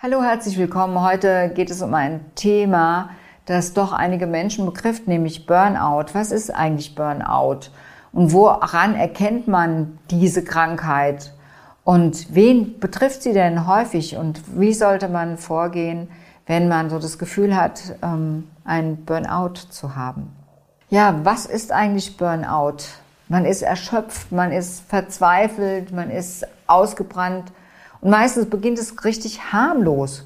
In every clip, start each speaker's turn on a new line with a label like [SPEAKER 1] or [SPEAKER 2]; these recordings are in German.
[SPEAKER 1] Hallo, herzlich willkommen. Heute geht es um ein Thema, das doch einige Menschen betrifft, nämlich Burnout. Was ist eigentlich Burnout? Und woran erkennt man diese Krankheit? Und wen betrifft sie denn häufig? Und wie sollte man vorgehen, wenn man so das Gefühl hat, ähm, ein Burnout zu haben? Ja, was ist eigentlich Burnout? Man ist erschöpft, man ist verzweifelt, man ist ausgebrannt und meistens beginnt es richtig harmlos.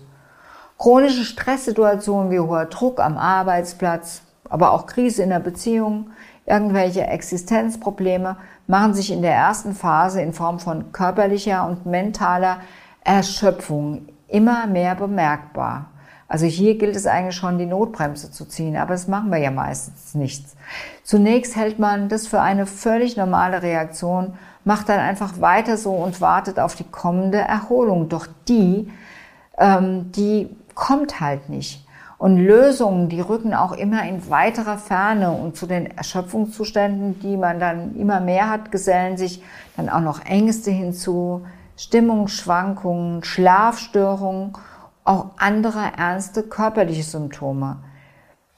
[SPEAKER 1] Chronische Stresssituationen wie hoher Druck am Arbeitsplatz, aber auch Krise in der Beziehung, irgendwelche Existenzprobleme machen sich in der ersten Phase in Form von körperlicher und mentaler Erschöpfung immer mehr bemerkbar. Also hier gilt es eigentlich schon, die Notbremse zu ziehen, aber das machen wir ja meistens nichts. Zunächst hält man das für eine völlig normale Reaktion macht dann einfach weiter so und wartet auf die kommende Erholung. Doch die, ähm, die kommt halt nicht. Und Lösungen, die rücken auch immer in weiterer Ferne. Und zu den Erschöpfungszuständen, die man dann immer mehr hat, gesellen sich dann auch noch Ängste hinzu, Stimmungsschwankungen, Schlafstörungen, auch andere ernste körperliche Symptome.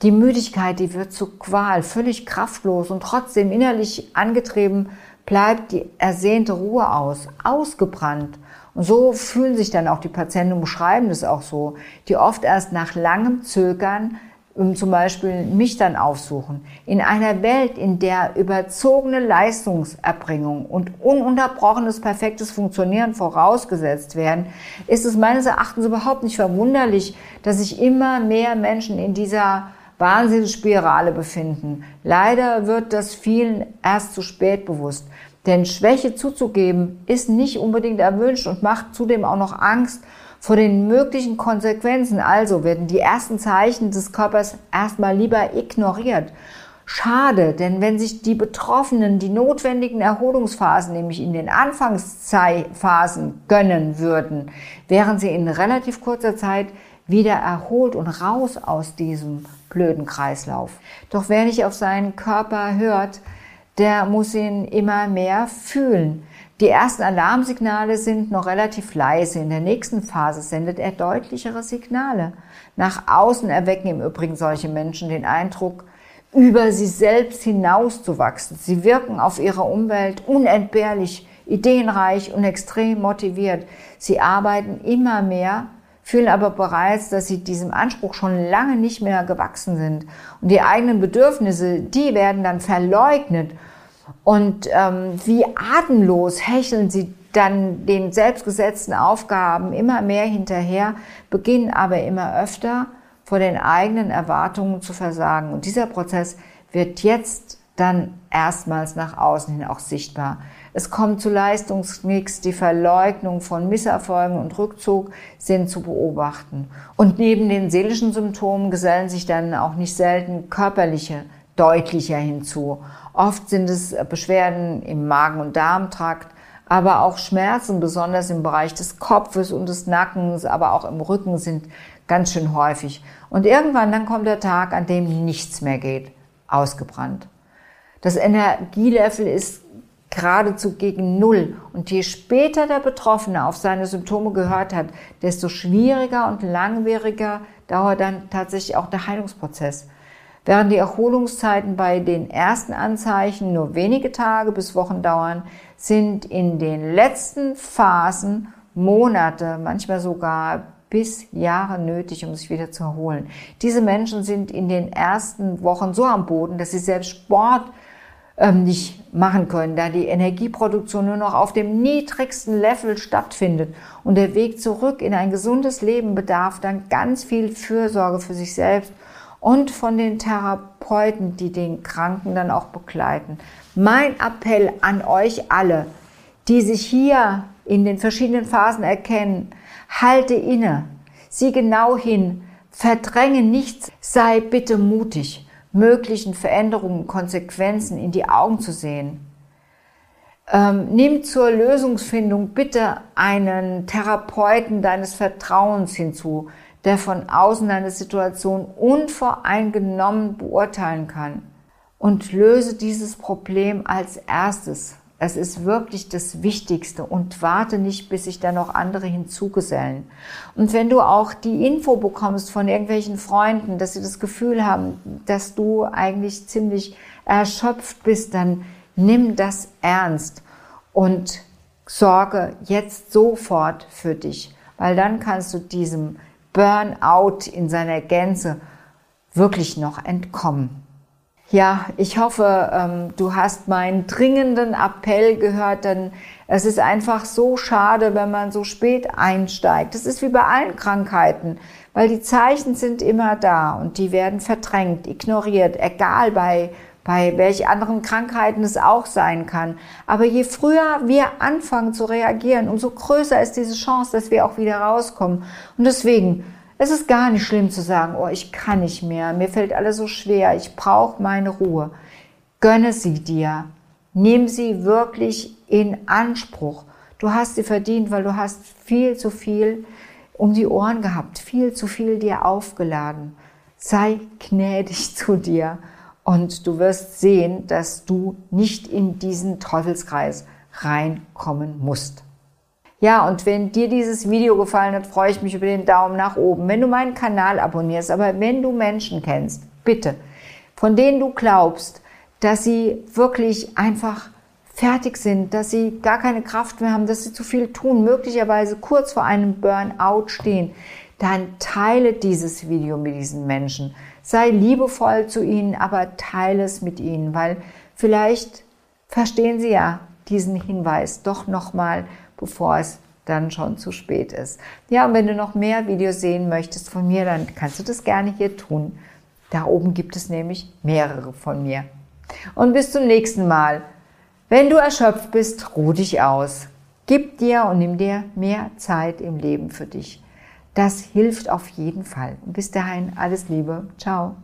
[SPEAKER 1] Die Müdigkeit, die wird zu Qual, völlig kraftlos und trotzdem innerlich angetrieben bleibt die ersehnte Ruhe aus, ausgebrannt. Und so fühlen sich dann auch die Patienten und beschreiben das auch so, die oft erst nach langem Zögern zum Beispiel mich dann aufsuchen. In einer Welt, in der überzogene Leistungserbringung und ununterbrochenes perfektes Funktionieren vorausgesetzt werden, ist es meines Erachtens überhaupt nicht verwunderlich, dass sich immer mehr Menschen in dieser Wahnsinnsspirale befinden. Leider wird das vielen erst zu spät bewusst. Denn Schwäche zuzugeben ist nicht unbedingt erwünscht und macht zudem auch noch Angst vor den möglichen Konsequenzen. Also werden die ersten Zeichen des Körpers erstmal lieber ignoriert. Schade, denn wenn sich die Betroffenen die notwendigen Erholungsphasen, nämlich in den Anfangsphasen gönnen würden, wären sie in relativ kurzer Zeit wieder erholt und raus aus diesem blöden Kreislauf. Doch wer nicht auf seinen Körper hört, der muss ihn immer mehr fühlen. Die ersten Alarmsignale sind noch relativ leise. In der nächsten Phase sendet er deutlichere Signale. Nach außen erwecken im Übrigen solche Menschen den Eindruck, über sie selbst hinauszuwachsen. Sie wirken auf ihre Umwelt unentbehrlich, ideenreich und extrem motiviert. Sie arbeiten immer mehr fühlen aber bereits, dass sie diesem Anspruch schon lange nicht mehr gewachsen sind. Und die eigenen Bedürfnisse, die werden dann verleugnet. Und ähm, wie atemlos hecheln sie dann den selbstgesetzten Aufgaben immer mehr hinterher, beginnen aber immer öfter vor den eigenen Erwartungen zu versagen. Und dieser Prozess wird jetzt dann erstmals nach außen hin auch sichtbar. Es kommt zu Leistungsmix, die Verleugnung von Misserfolgen und Rückzug sind zu beobachten. Und neben den seelischen Symptomen gesellen sich dann auch nicht selten körperliche deutlicher hinzu. Oft sind es Beschwerden im Magen- und Darmtrakt, aber auch Schmerzen, besonders im Bereich des Kopfes und des Nackens, aber auch im Rücken sind ganz schön häufig. Und irgendwann dann kommt der Tag, an dem nichts mehr geht, ausgebrannt. Das Energielevel ist geradezu gegen Null. Und je später der Betroffene auf seine Symptome gehört hat, desto schwieriger und langwieriger dauert dann tatsächlich auch der Heilungsprozess. Während die Erholungszeiten bei den ersten Anzeichen nur wenige Tage bis Wochen dauern, sind in den letzten Phasen Monate, manchmal sogar bis Jahre nötig, um sich wieder zu erholen. Diese Menschen sind in den ersten Wochen so am Boden, dass sie selbst Sport ähm, nicht machen können, da die Energieproduktion nur noch auf dem niedrigsten Level stattfindet. Und der Weg zurück in ein gesundes Leben bedarf dann ganz viel Fürsorge für sich selbst und von den Therapeuten, die den Kranken dann auch begleiten. Mein Appell an euch alle, die sich hier in den verschiedenen Phasen erkennen, halte inne, sieh genau hin, verdränge nichts, sei bitte mutig möglichen Veränderungen, Konsequenzen in die Augen zu sehen. Ähm, nimm zur Lösungsfindung bitte einen Therapeuten deines Vertrauens hinzu, der von außen deine Situation unvoreingenommen beurteilen kann. Und löse dieses Problem als erstes. Das ist wirklich das Wichtigste und warte nicht, bis sich da noch andere hinzugesellen. Und wenn du auch die Info bekommst von irgendwelchen Freunden, dass sie das Gefühl haben, dass du eigentlich ziemlich erschöpft bist, dann nimm das ernst und sorge jetzt sofort für dich, weil dann kannst du diesem Burnout in seiner Gänze wirklich noch entkommen. Ja, ich hoffe, ähm, du hast meinen dringenden Appell gehört, denn es ist einfach so schade, wenn man so spät einsteigt. Das ist wie bei allen Krankheiten, weil die Zeichen sind immer da und die werden verdrängt, ignoriert, egal bei, bei welch anderen Krankheiten es auch sein kann. Aber je früher wir anfangen zu reagieren, umso größer ist diese Chance, dass wir auch wieder rauskommen. Und deswegen, es ist gar nicht schlimm zu sagen, oh, ich kann nicht mehr, mir fällt alles so schwer, ich brauche meine Ruhe. Gönne sie dir. Nimm sie wirklich in Anspruch. Du hast sie verdient, weil du hast viel zu viel um die Ohren gehabt, viel zu viel dir aufgeladen. Sei gnädig zu dir und du wirst sehen, dass du nicht in diesen Teufelskreis reinkommen musst. Ja, und wenn dir dieses Video gefallen hat, freue ich mich über den Daumen nach oben. Wenn du meinen Kanal abonnierst, aber wenn du Menschen kennst, bitte, von denen du glaubst, dass sie wirklich einfach fertig sind, dass sie gar keine Kraft mehr haben, dass sie zu viel tun, möglicherweise kurz vor einem Burnout stehen, dann teile dieses Video mit diesen Menschen. Sei liebevoll zu ihnen, aber teile es mit ihnen, weil vielleicht verstehen sie ja diesen Hinweis doch nochmal bevor es dann schon zu spät ist. Ja, und wenn du noch mehr Videos sehen möchtest von mir, dann kannst du das gerne hier tun. Da oben gibt es nämlich mehrere von mir. Und bis zum nächsten Mal. Wenn du erschöpft bist, ruh dich aus. Gib dir und nimm dir mehr Zeit im Leben für dich. Das hilft auf jeden Fall. Bis dahin alles Liebe. Ciao.